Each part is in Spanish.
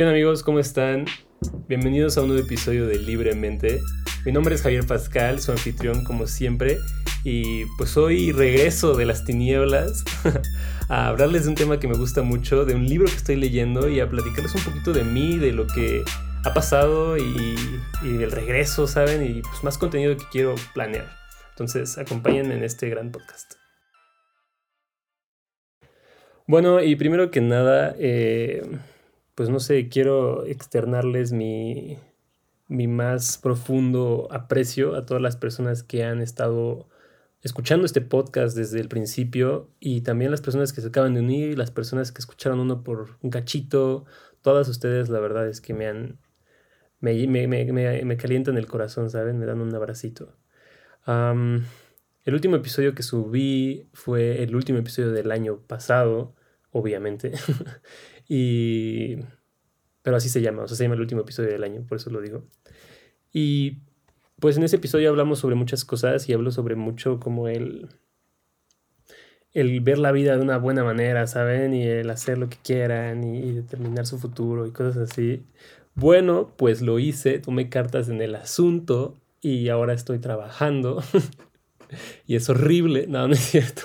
¿Qué amigos? ¿Cómo están? Bienvenidos a un nuevo episodio de Libremente. Mi nombre es Javier Pascal, su anfitrión como siempre. Y pues hoy regreso de las tinieblas a hablarles de un tema que me gusta mucho, de un libro que estoy leyendo y a platicarles un poquito de mí, de lo que ha pasado y, y el regreso, ¿saben? Y pues más contenido que quiero planear. Entonces acompáñenme en este gran podcast. Bueno, y primero que nada, eh, pues no sé, quiero externarles mi, mi más profundo aprecio a todas las personas que han estado escuchando este podcast desde el principio y también las personas que se acaban de unir las personas que escucharon uno por un cachito. Todas ustedes, la verdad es que me han. Me, me, me, me calientan el corazón, ¿saben? Me dan un abracito. el último episodio que subí fue el último episodio del año pasado obviamente. y... Pero así se llama, o sea, se llama el último episodio del año, por eso lo digo. Y pues en ese episodio hablamos sobre muchas cosas y hablo sobre mucho como el... El ver la vida de una buena manera, ¿saben? Y el hacer lo que quieran y, determinar su futuro y cosas así. Bueno, pues lo hice, tomé cartas en el asunto y ahora estoy trabajando. y es horrible, no, no es cierto.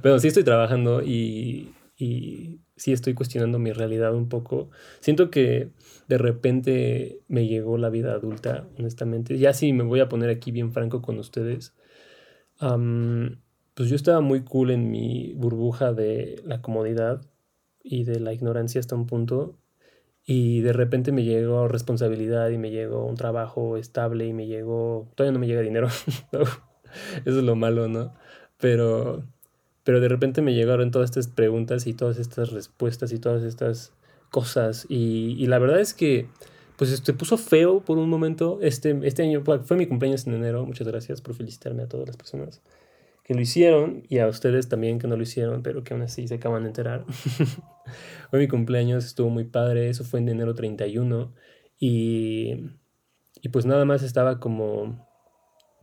Pero sí estoy trabajando y, y sí estoy cuestionando mi realidad un poco. Siento que de repente me llegó la vida adulta, honestamente. Ya sí me voy a poner aquí bien franco con ustedes. pues yo estaba muy cool en mi burbuja de la comodidad y de la ignorancia hasta un punto. Y de repente me llegó responsabilidad y me llegó un trabajo estable y me llegó... Todavía no me llega dinero. Eso es lo malo, ¿no? Pero pero de repente me llegaron todas estas preguntas y todas estas respuestas y todas estas cosas. Y, la verdad es que, pues, este, puso feo por un momento. Este, este año fue mi cumpleaños en enero. Muchas gracias por felicitarme a todas las personas que lo hicieron y a ustedes también que no lo hicieron, pero que aún así se acaban de enterar. fue mi cumpleaños, estuvo muy padre. Eso fue en enero 31. Y, y pues nada más estaba como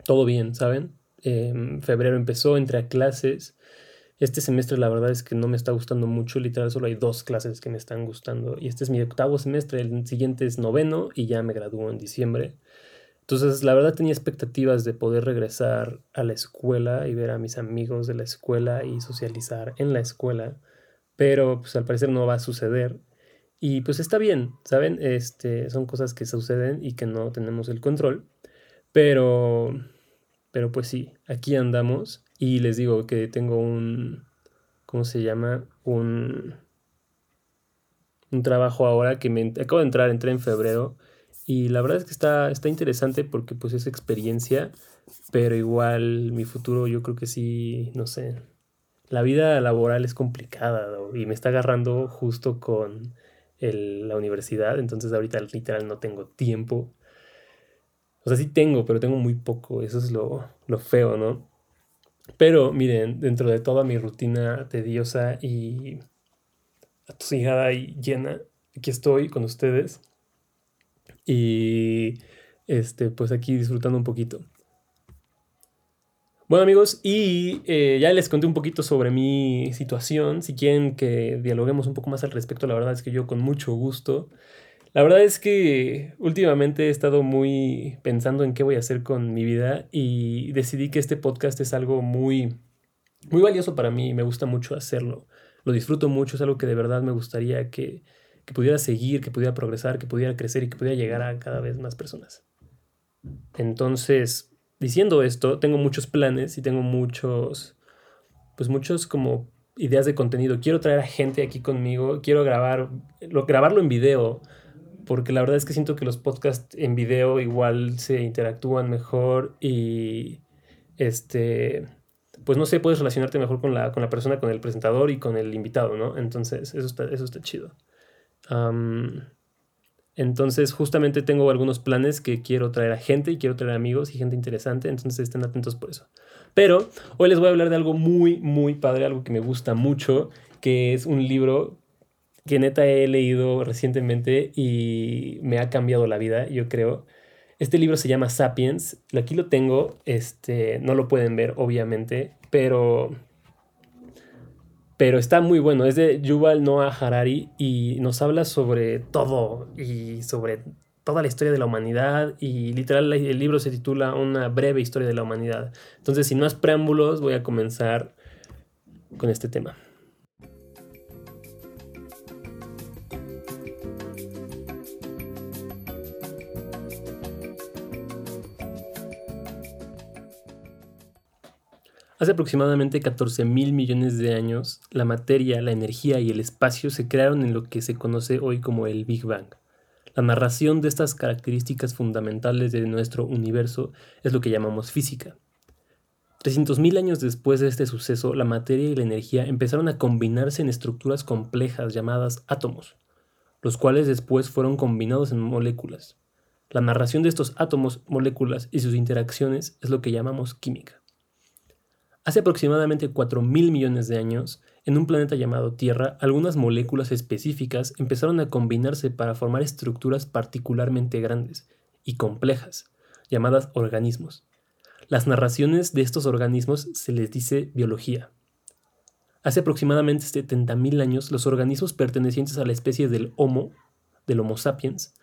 todo bien, ¿saben? En febrero empezó, entré a clases este semestre la verdad es que no me está gustando mucho, literal solo hay dos clases que me están gustando y este es mi octavo semestre, el siguiente es noveno y ya me gradúo en diciembre. Entonces la verdad tenía expectativas de poder regresar a la escuela y ver a mis amigos de la escuela y socializar en la escuela, pero pues al parecer no va a suceder. Y pues está bien, ¿saben? Este, son cosas que suceden y que no tenemos el control. Pero, pero pues sí, aquí andamos y les digo que tengo un, ¿cómo se llama? Un, un trabajo ahora que me acabo de entrar, entré en febrero. Y la verdad es que está, está interesante porque pues es experiencia, pero igual mi futuro yo creo que sí, no sé. La vida laboral es complicada y me está agarrando justo con el, la universidad, entonces ahorita literal no tengo tiempo. O sea, sí tengo, pero tengo muy poco, eso es lo, lo feo, ¿no? Pero miren, dentro de toda mi rutina tediosa y atosigada y llena, aquí estoy con ustedes. Y este, pues aquí disfrutando un poquito. Bueno amigos, y eh, ya les conté un poquito sobre mi situación. Si quieren que dialoguemos un poco más al respecto, la verdad es que yo con mucho gusto. La verdad es que últimamente he estado muy pensando en qué voy a hacer con mi vida y decidí que este podcast es algo muy, muy valioso para mí y me gusta mucho hacerlo. Lo disfruto mucho, es algo que de verdad me gustaría que, que pudiera seguir, que pudiera progresar, que pudiera crecer y que pudiera llegar a cada vez más personas. Entonces, diciendo esto, tengo muchos planes y tengo muchos, pues muchos como ideas de contenido. Quiero traer a gente aquí conmigo, quiero grabar, lo, grabarlo en video porque la verdad es que siento que los podcasts en video igual se interactúan mejor y este pues no sé, puedes relacionarte mejor con la, con la persona, con el presentador y con el invitado, ¿no? Entonces, eso está, eso está chido. entonces, justamente tengo algunos planes que quiero traer a gente y quiero traer amigos y gente interesante, entonces estén atentos por eso. Pero hoy les voy a hablar de algo muy, muy padre, algo que me gusta mucho, que es un libro que neta he leído recientemente y me ha cambiado la vida, yo creo. Este libro se llama Sapiens. Aquí lo tengo, este, no lo pueden ver, obviamente, pero Pero está muy bueno, es de Yuval Noah Harari y nos habla sobre todo y sobre toda la historia de la humanidad y literal el libro se titula Una breve historia de la humanidad. Entonces, sin más preámbulos, voy a comenzar con este tema. Hace aproximadamente 14 mil millones de años, la materia, la energía y el espacio se crearon en lo que se conoce hoy como el Big Bang. La narración de estas características fundamentales de nuestro universo es lo que llamamos física. 300.000 años después de este suceso, la materia y la energía empezaron a combinarse en estructuras complejas llamadas átomos, los cuales después fueron combinados en moléculas. La narración de estos átomos, moléculas y sus interacciones es lo que llamamos química. Hace aproximadamente 4.000 millones de años, en un planeta llamado Tierra, algunas moléculas específicas empezaron a combinarse para formar estructuras particularmente grandes y complejas, llamadas organismos. Las narraciones de estos organismos se les dice biología. Hace aproximadamente 70.000 años, los organismos pertenecientes a la especie del Homo, del Homo sapiens,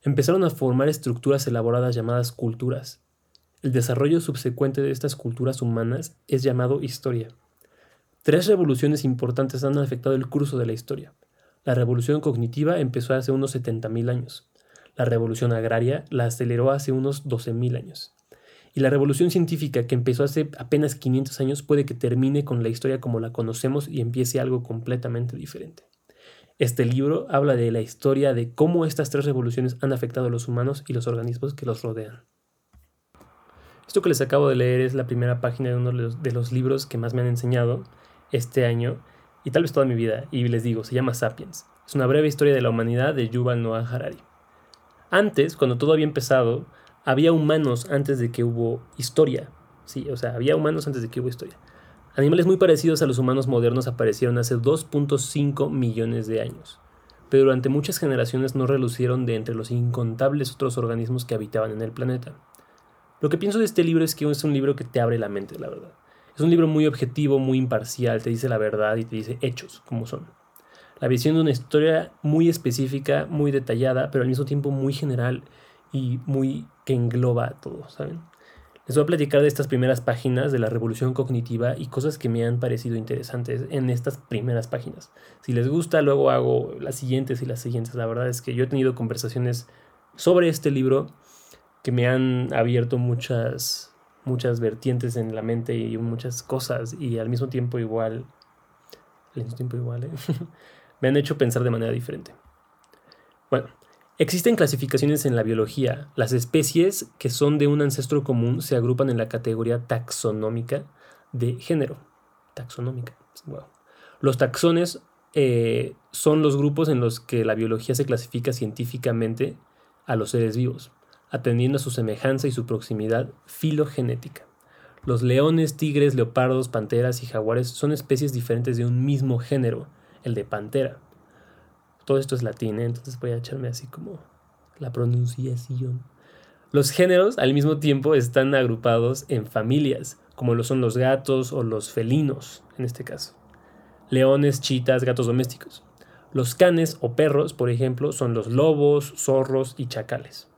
empezaron a formar estructuras elaboradas llamadas culturas, el desarrollo subsecuente de estas culturas humanas es llamado historia. Tres revoluciones importantes han afectado el curso de la historia. La revolución cognitiva empezó hace unos 70.000 años. La revolución agraria la aceleró hace unos 12.000 años. Y la revolución científica, que empezó hace apenas 500 años, puede que termine con la historia como la conocemos y empiece algo completamente diferente. Este libro habla de la historia de cómo estas tres revoluciones han afectado a los humanos y los organismos que los rodean. Esto que les acabo de leer es la primera página de uno de los, libros que más me han enseñado este año y tal vez toda mi vida, y les digo, se llama Sapiens. Es una breve historia de la humanidad de Yuval Noah Harari. Antes, cuando todo había empezado, había humanos antes de que hubo historia. Sí, o sea, había humanos antes de que hubo historia. Animales muy parecidos a los humanos modernos aparecieron hace 2.5 millones de años, pero durante muchas generaciones no relucieron de entre los incontables otros organismos que habitaban en el planeta. Lo que pienso de este libro es que es un libro que te abre la mente, la verdad. Es un libro muy objetivo, muy imparcial, te dice la verdad y te dice hechos, como son. La visión de una historia muy específica, muy detallada, pero al mismo tiempo muy general y muy que engloba todo, ¿saben? Les voy a platicar de estas primeras páginas de la revolución cognitiva y cosas que me han parecido interesantes en estas primeras páginas. Si les gusta, luego hago las siguientes y las siguientes. La verdad es que yo he tenido conversaciones sobre este libro que me han abierto muchas, muchas vertientes en la mente y muchas cosas y al mismo tiempo igual, al mismo tiempo igual, ¿eh? me han hecho pensar de manera diferente. Bueno, existen clasificaciones en la biología. Las especies que son de un ancestro común se agrupan en la categoría taxonómica de género. Taxonómica. Los taxones eh, son los grupos en los que la biología se clasifica científicamente a los seres vivos atendiendo a su semejanza y su proximidad filogenética. Los leones, tigres, leopardos, panteras y jaguares son especies diferentes de un mismo género, el de pantera. Todo esto es latín, ¿eh? entonces voy a echarme así como la pronunciación. Los géneros al mismo tiempo están agrupados en familias, como lo son los gatos o los felinos, en este caso. Leones, chitas, gatos domésticos. Los canes o perros, por ejemplo, son los lobos, zorros y chacales.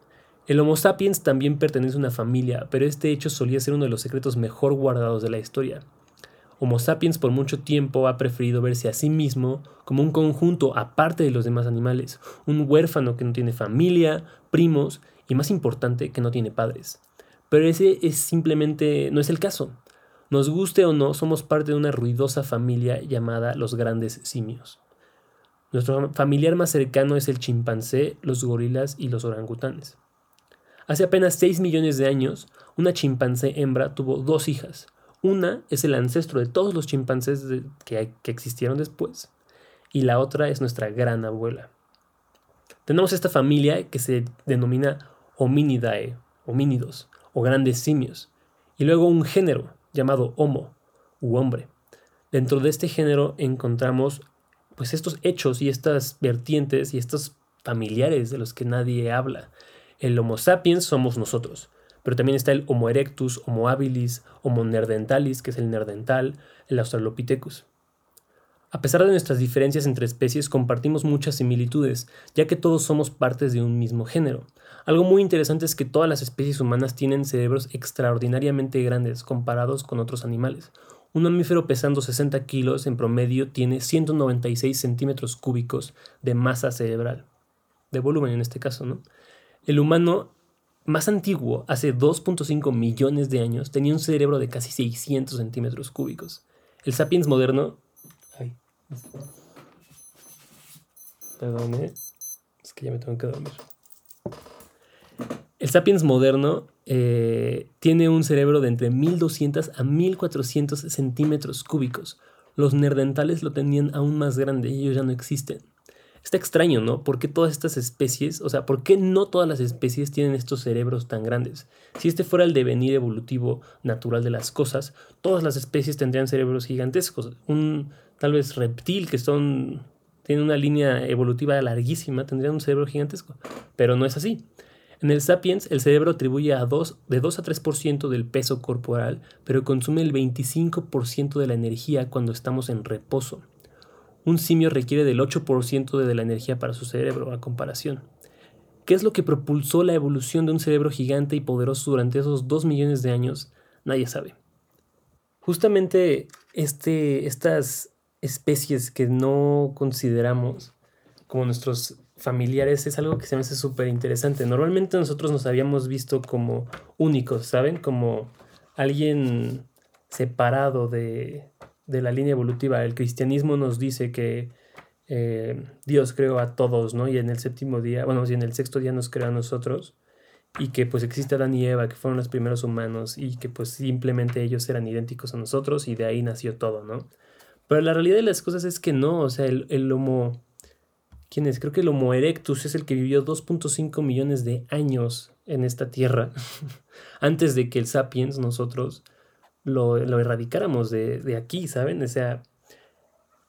El Homo sapiens también pertenece a una familia, pero este hecho solía ser uno de los secretos mejor guardados de la historia. Homo sapiens por mucho tiempo ha preferido verse a sí mismo como un conjunto aparte de los demás animales, un huérfano que no tiene familia, primos y más importante que no tiene padres. Pero ese es simplemente no es el caso. Nos guste o no, somos parte de una ruidosa familia llamada los grandes simios. Nuestro familiar más cercano es el chimpancé, los gorilas y los orangutanes. Hace apenas 6 millones de años, una chimpancé hembra tuvo dos hijas. Una es el ancestro de todos los chimpancés que, que existieron después y la otra es nuestra gran abuela. Tenemos esta familia que se denomina Hominidae, homínidos o grandes simios, y luego un género llamado Homo u hombre. Dentro de este género encontramos pues estos hechos y estas vertientes y estos familiares de los que nadie habla, el Homo sapiens somos nosotros, pero también está el Homo erectus, Homo habilis, Homo nerdentalis, que es el nerdental, el Australopithecus. A pesar de nuestras diferencias entre especies, compartimos muchas similitudes, ya que todos somos partes de un mismo género. Algo muy interesante es que todas las especies humanas tienen cerebros extraordinariamente grandes comparados con otros animales. Un mamífero pesando 60 kilos en promedio tiene 196 centímetros cúbicos de masa cerebral, de volumen en este caso, ¿no? El humano más antiguo, hace 2.5 millones de años, tenía un cerebro de casi 600 centímetros cúbicos. El sapiens moderno... Perdón, ¿eh? Es que ya me tengo que dormir. El sapiens moderno eh, tiene un cerebro de entre 1200 a 1400 centímetros cúbicos. Los nerdentales lo tenían aún más grande y ellos ya no existen. Está extraño, ¿no? ¿Por qué todas estas especies, o sea, por qué no todas las especies tienen estos cerebros tan grandes? Si este fuera el devenir evolutivo natural de las cosas, todas las especies tendrían cerebros gigantescos. Un tal vez reptil que son tiene una línea evolutiva larguísima, tendría un cerebro gigantesco, pero no es así. En el sapiens, el cerebro atribuye a dos, de 2 a 3% del peso corporal, pero consume el 25% de la energía cuando estamos en reposo. Un simio requiere del 8% de la energía para su cerebro, a comparación. ¿Qué es lo que propulsó la evolución de un cerebro gigante y poderoso durante esos 2 millones de años? Nadie sabe. Justamente este, estas especies que no consideramos como nuestros familiares es algo que se me hace súper interesante. Normalmente nosotros nos habíamos visto como únicos, ¿saben? Como alguien separado de, de la línea evolutiva. El cristianismo nos dice que eh, Dios creó a todos, ¿no? Y en el séptimo día, bueno, y en el sexto día nos creó a nosotros y que pues existe Adán y Eva, que fueron los primeros humanos y que pues simplemente ellos eran idénticos a nosotros y de ahí nació todo, ¿no? Pero la realidad de las cosas es que no, o sea, el, el Homo ¿Quién es? Creo que el Homo erectus es el que vivió 2.5 millones de años en esta tierra, antes de que el sapiens nosotros lo, erradicáramos de, aquí, ¿saben? O sea,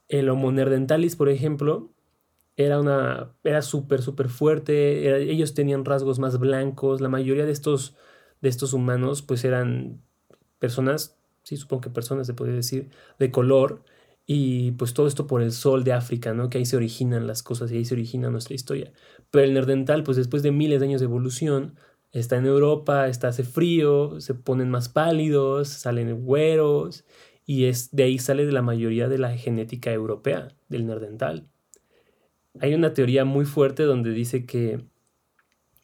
el Homo neanderthalis, por ejemplo, era una era súper súper fuerte, ellos tenían rasgos más blancos, la mayoría de estos de estos humanos pues eran personas, sí supongo que personas se podría decir, de color y pues todo esto por el sol de África, ¿no? Que ahí se originan las cosas y ahí se origina nuestra historia. Pero el nerdental, pues después de miles de años de evolución, está en Europa, está hace frío, se ponen más pálidos, salen güeros, y es de ahí sale de la mayoría de la genética europea del nerdental. Hay una teoría muy fuerte donde dice que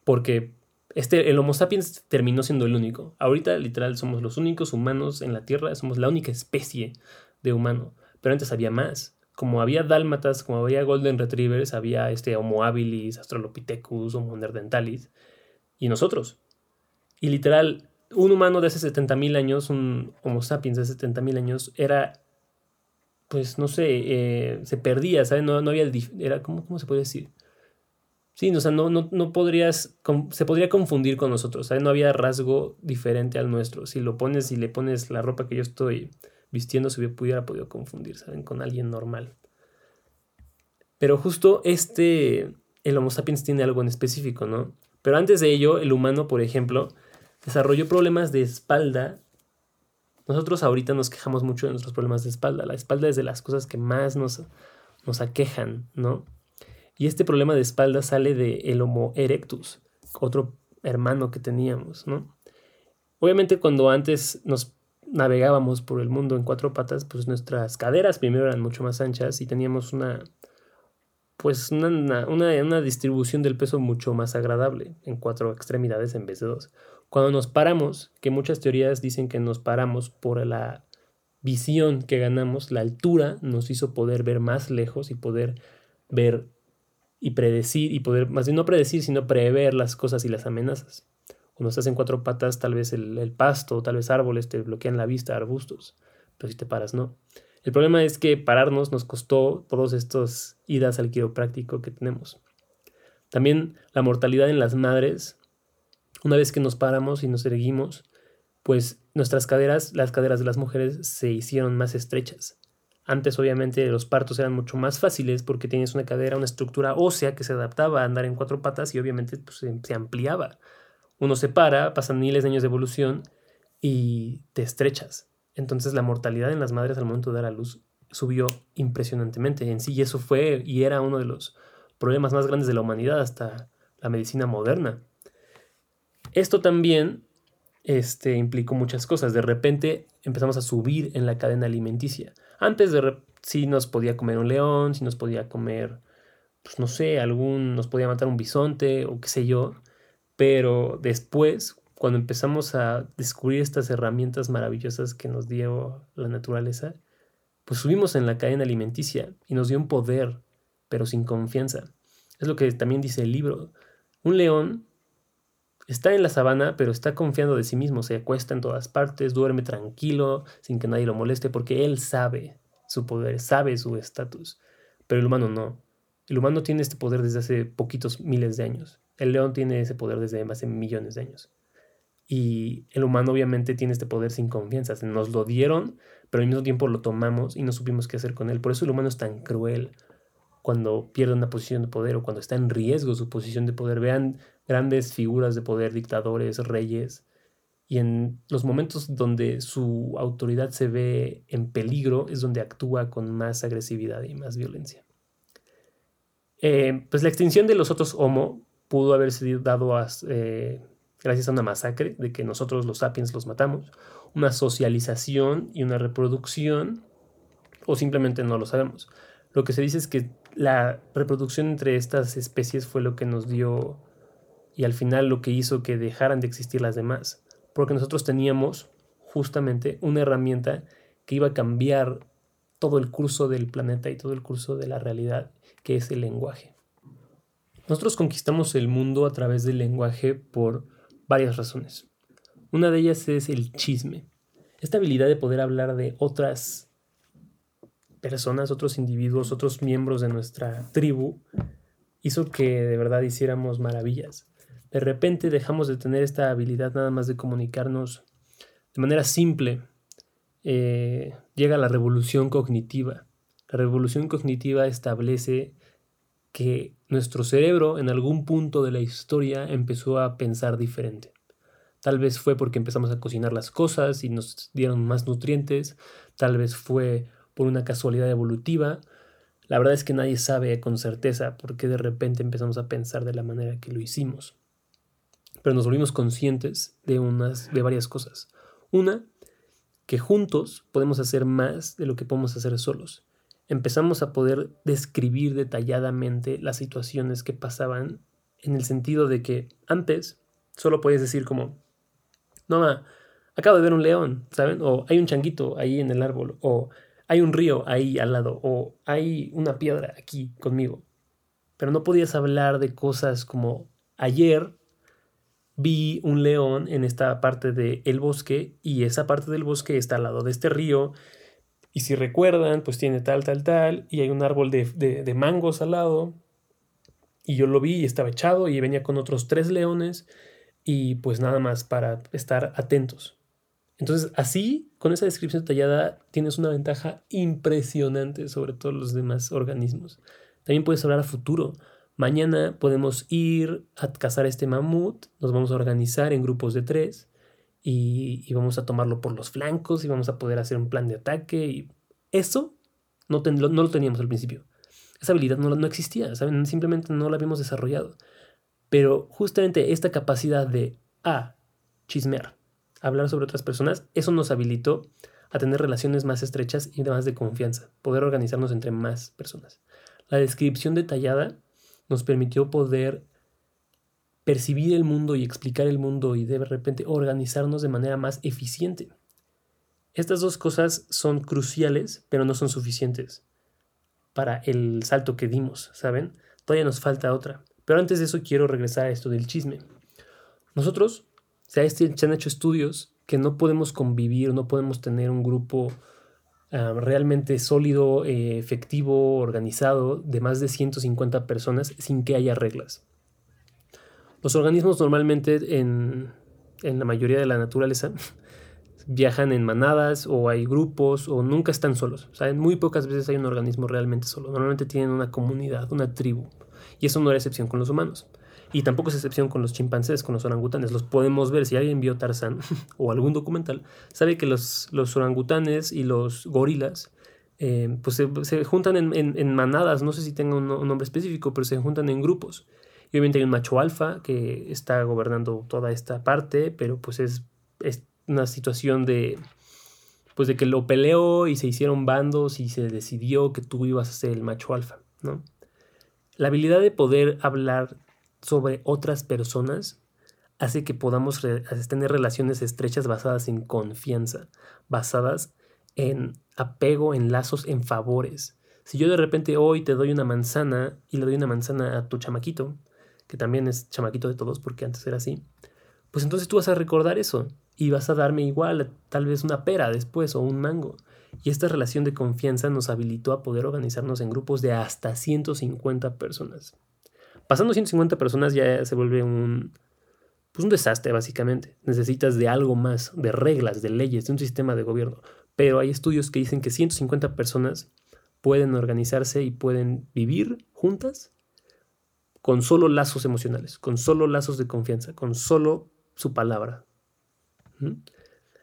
porque este, el Homo sapiens terminó siendo el único. Ahorita literal somos los únicos humanos en la Tierra, somos la única especie de humano pero antes había más. Como había dálmatas, como había golden retrievers, había este Homo habilis, Australopithecus, Homo neanderthalis y nosotros. Y literal, un humano de hace 70.000 años, un Homo sapiens de 70.000 años, era, pues no sé, eh, se perdía, ¿sabes? No, no había, era, ¿cómo, ¿cómo se puede decir? Sí, o sea, no, no, no podrías, se podría confundir con nosotros, ¿sabes? No había rasgo diferente al nuestro. Si lo pones y le pones la ropa que yo estoy vistiendo se hubiera podido confundir, ¿saben? Con alguien normal. Pero justo este, el Homo sapiens tiene algo en específico, ¿no? Pero antes de ello, el humano, por ejemplo, desarrolló problemas de espalda. Nosotros ahorita nos quejamos mucho de nuestros problemas de espalda. La espalda es de las cosas que más nos, nos aquejan, ¿no? Y este problema de espalda sale del el Homo erectus, otro hermano que teníamos, ¿no? Obviamente cuando antes nos navegábamos por el mundo en cuatro patas, pues nuestras caderas primero eran mucho más anchas y teníamos una, pues una, una, distribución del peso mucho más agradable en cuatro extremidades en vez de dos. Cuando nos paramos, que muchas teorías dicen que nos paramos por la visión que ganamos, la altura nos hizo poder ver más lejos y poder ver y predecir y poder, más bien no predecir, sino prever las cosas y las amenazas. Cuando estás en cuatro patas, tal vez el, pasto, tal vez árboles te bloquean la vista, arbustos, pero si te paras, no. El problema es que pararnos nos costó todos estos idas al quiropráctico que tenemos. También la mortalidad en las madres, una vez que nos paramos y nos erguimos, pues nuestras caderas, las caderas de las mujeres se hicieron más estrechas. Antes obviamente los partos eran mucho más fáciles porque tienes una cadera, una estructura ósea que se adaptaba a andar en cuatro patas y obviamente pues, se ampliaba uno se para, pasan miles de años de evolución y te estrechas. Entonces la mortalidad en las madres al momento de dar a luz subió impresionantemente en sí y eso fue y era uno de los problemas más grandes de la humanidad hasta la medicina moderna. Esto también este, implicó muchas cosas. De repente empezamos a subir en la cadena alimenticia. Antes de sí nos podía comer un león, si nos podía comer, pues no sé, algún, nos podía matar un bisonte o qué sé yo. Pero después, cuando empezamos a descubrir estas herramientas maravillosas que nos dio la naturaleza, pues subimos en la cadena alimenticia y nos dio un poder, pero sin confianza. Es lo que también dice el libro. Un león está en la sabana, pero está confiando de sí mismo, se acuesta en todas partes, duerme tranquilo, sin que nadie lo moleste, porque él sabe su poder, sabe su estatus. Pero el humano no. El humano tiene este poder desde hace poquitos miles de años. El león tiene ese poder desde hace millones de años. Y el humano obviamente tiene este poder sin confianza. Nos lo dieron, pero al mismo tiempo lo tomamos y no supimos qué hacer con él. Por eso el humano es tan cruel cuando pierde una posición de poder o cuando está en riesgo su posición de poder. Vean grandes figuras de poder, dictadores, reyes, y en los momentos donde su autoridad se ve en peligro es donde actúa con más agresividad y más violencia. Eh, pues la extinción de los otros Homo pudo haberse dado eh, gracias a una masacre, de que nosotros los sapiens los matamos, una socialización y una reproducción, o simplemente no lo sabemos. Lo que se dice es que la reproducción entre estas especies fue lo que nos dio y al final lo que hizo que dejaran de existir las demás, porque nosotros teníamos justamente una herramienta que iba a cambiar todo el curso del planeta y todo el curso de la realidad, que es el lenguaje. Nosotros conquistamos el mundo a través del lenguaje por varias razones. Una de ellas es el chisme, esta habilidad de poder hablar de otras personas, otros individuos, otros miembros de nuestra tribu, hizo que de verdad hiciéramos maravillas. De repente dejamos de tener esta habilidad nada más de comunicarnos de manera simple. Eh, llega la revolución cognitiva. La revolución cognitiva establece que nuestro cerebro en algún punto de la historia empezó a pensar diferente. Tal vez fue porque empezamos a cocinar las cosas y nos dieron más nutrientes, tal vez fue por una casualidad evolutiva. La verdad es que nadie sabe con certeza por qué de repente empezamos a pensar de la manera que lo hicimos. Pero nos volvimos conscientes de, unas, de varias cosas. Una, que juntos podemos hacer más de lo que podemos hacer solos. Empezamos a poder describir detalladamente las situaciones que pasaban en el sentido de que antes solo podías decir como, no, ma, acabo de ver un león, ¿saben? O hay un changuito ahí en el árbol, o hay un río ahí al lado o hay una piedra aquí conmigo. Pero no podías hablar de cosas como ayer vi un león en esta parte del bosque y esa parte del bosque está al lado de este río. Y si recuerdan, pues tiene tal, tal, tal, y hay un árbol de, de mangos al lado. Y yo lo vi y estaba echado y venía con otros tres leones y pues nada más para estar atentos. Entonces, así, con esa descripción detallada, tienes una ventaja impresionante sobre todos los demás organismos. También puedes hablar a futuro. Mañana podemos ir a cazar este mamut, nos vamos a organizar en grupos de tres y, vamos a tomarlo por los flancos y vamos a poder hacer un plan de ataque. Y eso no, no lo teníamos al principio. Esa habilidad no, existía, ¿saben? simplemente no la habíamos desarrollado. Pero justamente esta capacidad de A, chismear, hablar sobre otras personas, eso nos habilitó a tener relaciones más estrechas y más de confianza, poder organizarnos entre más personas. La descripción detallada nos permitió poder percibir el mundo y explicar el mundo y de repente organizarnos de manera más eficiente. Estas dos cosas son cruciales, pero no son suficientes para el salto que dimos, ¿saben? Todavía nos falta otra. Pero antes de eso quiero regresar a esto del chisme. Nosotros se, han hecho estudios que no podemos convivir, no podemos tener un grupo ah, realmente sólido, eh, efectivo, organizado, de más de 150 personas sin que haya reglas. Los organismos normalmente en, en la mayoría de la naturaleza viajan en manadas o hay grupos o nunca están solos. muy pocas veces hay un organismo realmente solo. Normalmente tienen una comunidad, una tribu. Y eso no era excepción con los humanos. Y tampoco es excepción con los chimpancés, con los orangutanes. Los podemos ver. Si alguien vio Tarzán o algún documental, sabe que los, los orangutanes y los gorilas eh, pues se, juntan en, manadas, no sé si tenga un, nombre específico, pero se juntan en grupos. Y obviamente hay un macho alfa que está gobernando toda esta parte, pero pues es, es una situación de, pues de que lo peleó y se hicieron bandos y se decidió que tú ibas a ser el macho alfa, ¿no? La habilidad de poder hablar sobre otras personas hace que podamos tener relaciones estrechas basadas en confianza, basadas en apego, en lazos, en favores. Si yo de repente hoy te doy una manzana y le doy una manzana a tu chamaquito, que también es chamaquito de todos porque antes era así, pues entonces tú vas a recordar eso y vas a darme igual tal vez una pera después o un mango. Y esta relación de confianza nos habilitó a poder organizarnos en grupos de hasta 150 personas. Pasando 150 personas ya se vuelve un, pues un desastre básicamente. Necesitas de algo más, de reglas, de leyes, de un sistema de gobierno. Pero hay estudios que dicen que 150 personas pueden organizarse y pueden vivir juntas con solo lazos emocionales, con solo lazos de confianza, con solo su palabra.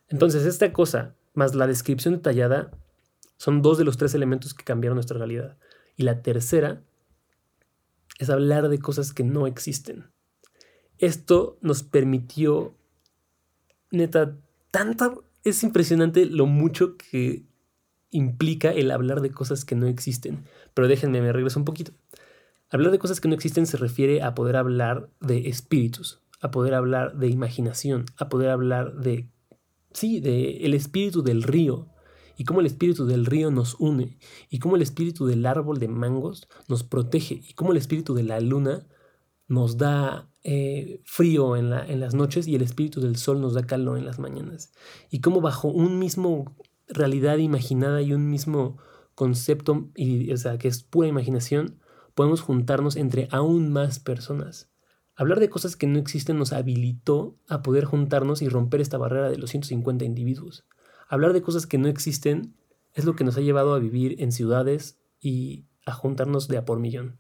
Entonces, esta cosa, más la descripción detallada, son dos de los tres elementos que cambiaron nuestra realidad. Y la tercera es hablar de cosas que no existen. Esto nos permitió, neta, tanta es impresionante lo mucho que implica el hablar de cosas que no existen. Pero déjenme, me regreso un poquito. Hablar de cosas que no existen se refiere a poder hablar de espíritus, a poder hablar de imaginación, a poder hablar de, sí, de el espíritu del río y cómo el espíritu del río nos une y cómo el espíritu del árbol de mangos nos protege y cómo el espíritu de la luna nos da eh, frío en, la, en las noches y el espíritu del sol nos da calor en las mañanas. Y cómo bajo un mismo realidad imaginada y un mismo concepto, y, o sea, que es pura imaginación, podemos juntarnos entre aún más personas. Hablar de cosas que no existen nos habilitó a poder juntarnos y romper esta barrera de los 150 individuos. Hablar de cosas que no existen es lo que nos ha llevado a vivir en ciudades y a juntarnos de a por millón.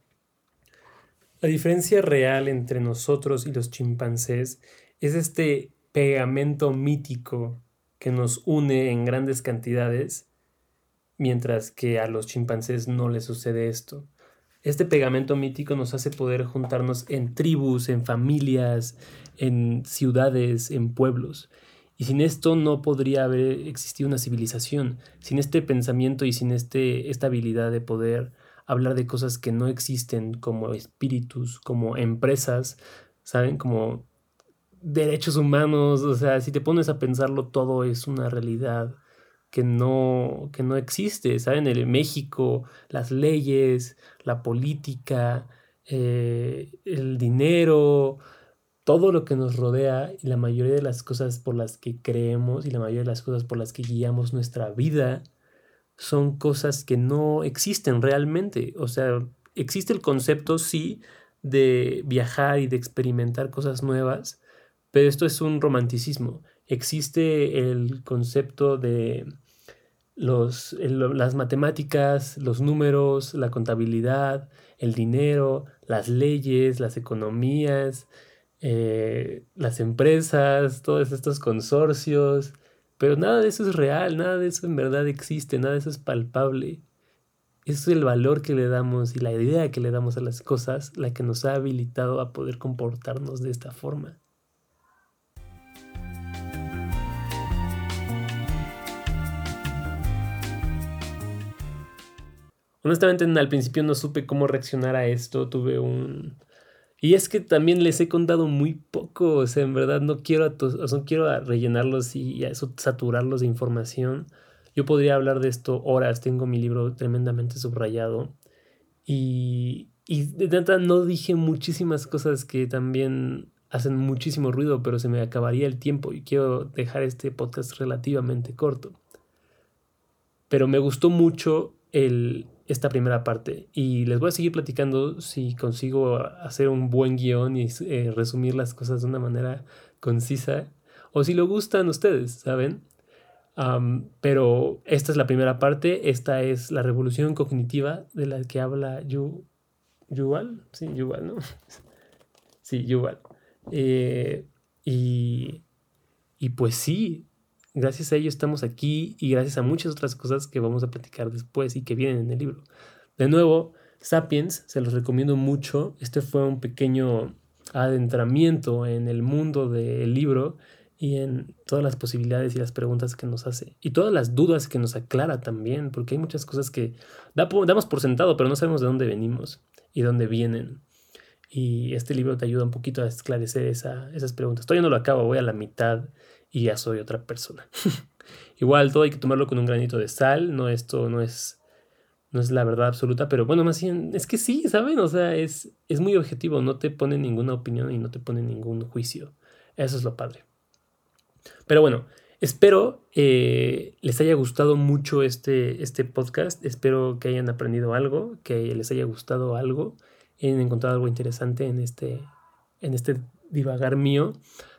La diferencia real entre nosotros y los chimpancés es este pegamento mítico que nos une en grandes cantidades, mientras que a los chimpancés no les sucede esto. Este pegamento mítico nos hace poder juntarnos en tribus, en familias, en ciudades, en pueblos. Y sin esto no podría haber existido una civilización. Sin este pensamiento y sin este, esta habilidad de poder hablar de cosas que no existen como espíritus, como empresas, ¿saben? Como derechos humanos, o sea, si te pones a pensarlo, todo es una realidad que no, que no existe, ¿saben? El México, las leyes, la política, eh, el dinero, todo lo que nos rodea y la mayoría de las cosas por las que creemos y la mayoría de las cosas por las que guiamos nuestra vida son cosas que no existen realmente. O sea, existe el concepto, sí, de viajar y de experimentar cosas nuevas, pero esto es un romanticismo. Existe el concepto de los, las matemáticas, los números, la contabilidad, el dinero, las leyes, las economías, eh, las empresas, todos estos consorcios, pero nada de eso es real, nada de eso en verdad existe, nada de eso es palpable. Es el valor que le damos y la idea que le damos a las cosas la que nos ha habilitado a poder comportarnos de esta forma. Honestamente, al principio no supe cómo reaccionar a esto. Tuve un, y es que también les he contado muy poco, o sea, en verdad no quiero, o quiero rellenarlos y eso, saturarlos de información. Yo podría hablar de esto horas, tengo mi libro tremendamente subrayado. Y, y de neta no dije muchísimas cosas que también hacen muchísimo ruido, pero se me acabaría el tiempo y quiero dejar este podcast relativamente corto. Pero me gustó mucho el, esta primera parte y les voy a seguir platicando si consigo hacer un buen guion y eh, resumir las cosas de una manera concisa o si lo gustan ustedes, ¿saben? pero esta es la primera parte, esta es la revolución cognitiva de la que habla Yu, Yuval, sí, Yuval, ¿no? sí, Yuval. Eh, y, y pues sí, Gracias a ello estamos aquí y gracias a muchas otras cosas que vamos a platicar después y que vienen en el libro. De nuevo, Sapiens, se los recomiendo mucho. Este fue un pequeño adentramiento en el mundo del libro y en todas las posibilidades y las preguntas que nos hace. Y todas las dudas que nos aclara también, porque hay muchas cosas que damos por sentado, pero no sabemos de dónde venimos y dónde vienen. Y este libro te ayuda un poquito a esclarecer esas preguntas. Todavía no lo acabo, voy a la mitad y ya soy otra persona. Igual todo hay que tomarlo con un granito de sal, no esto no es no es la verdad absoluta, pero bueno, más bien es que sí, ¿saben? O sea, es, es muy objetivo, no te pone ninguna opinión y no te pone ningún juicio. Eso es lo padre. Pero bueno, espero eh, les haya gustado mucho este, este podcast, espero que hayan aprendido algo, que les haya gustado algo, hayan encontrado algo interesante en este, en este divagar mío.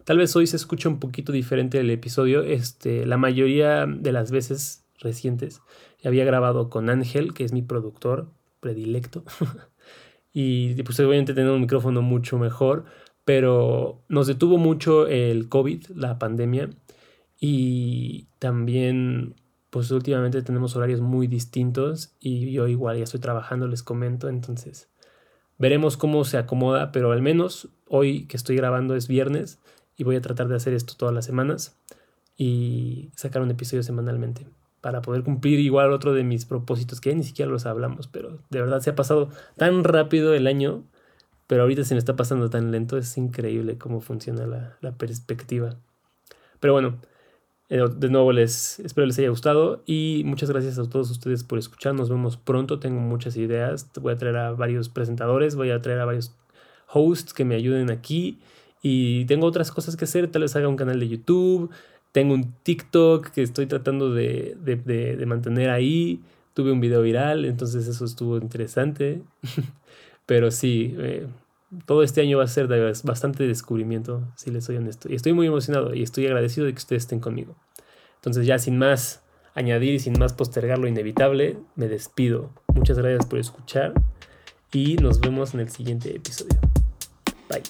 Tal vez hoy se escucha un poquito diferente el episodio, este, la mayoría de las veces recientes había grabado con Ángel, que es mi productor predilecto. y pues obviamente tener un micrófono mucho mejor, pero nos detuvo mucho el COVID, la pandemia. Y también, pues últimamente tenemos horarios muy distintos y yo igual ya estoy trabajando, les comento, entonces veremos cómo se acomoda, pero al menos hoy que estoy grabando es viernes y voy a tratar de hacer esto todas las semanas y sacar un episodio semanalmente para poder cumplir igual otro de mis propósitos, que ni siquiera los hablamos, pero de verdad se ha pasado tan rápido el año, pero ahorita se me está pasando tan lento, es increíble cómo funciona la, perspectiva. Pero bueno, eh, de nuevo les espero les haya gustado y muchas gracias a todos ustedes por escuchar. Nos vemos pronto. Tengo muchas ideas. Voy a traer a varios presentadores, voy a traer a varios hosts que me ayuden aquí y tengo otras cosas que hacer. Tal vez haga un canal de YouTube. Tengo un TikTok que estoy tratando de, mantener ahí. Tuve un video viral, entonces eso estuvo interesante. Pero sí, eh, todo este año va a ser de bastante descubrimiento, si les soy honesto. Y estoy muy emocionado y estoy agradecido de que ustedes estén conmigo. Entonces ya sin más añadir y sin más postergar lo inevitable, me despido. Muchas gracias por escuchar y nos vemos en el siguiente episodio. Bye.